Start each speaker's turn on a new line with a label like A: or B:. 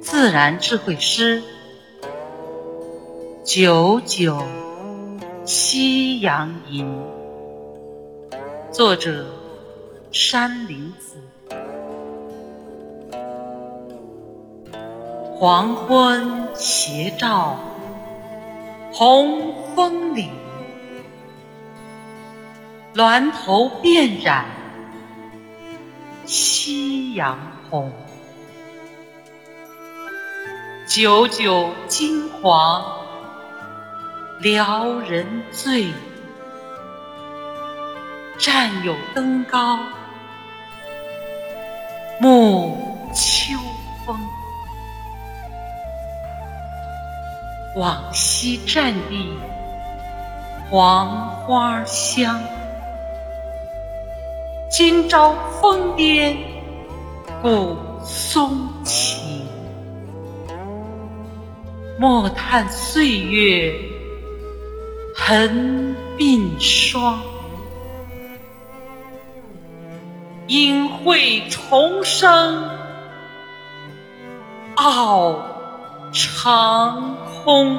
A: 自然智慧诗，九九夕阳吟。作者：山林子。黄昏斜照红枫林，峦头遍染夕阳红。九九金黄撩人醉，战友登高沐秋风。往昔战地黄花香，今朝峰巅古松情。莫叹岁月痕鬓霜，应会重生傲长空。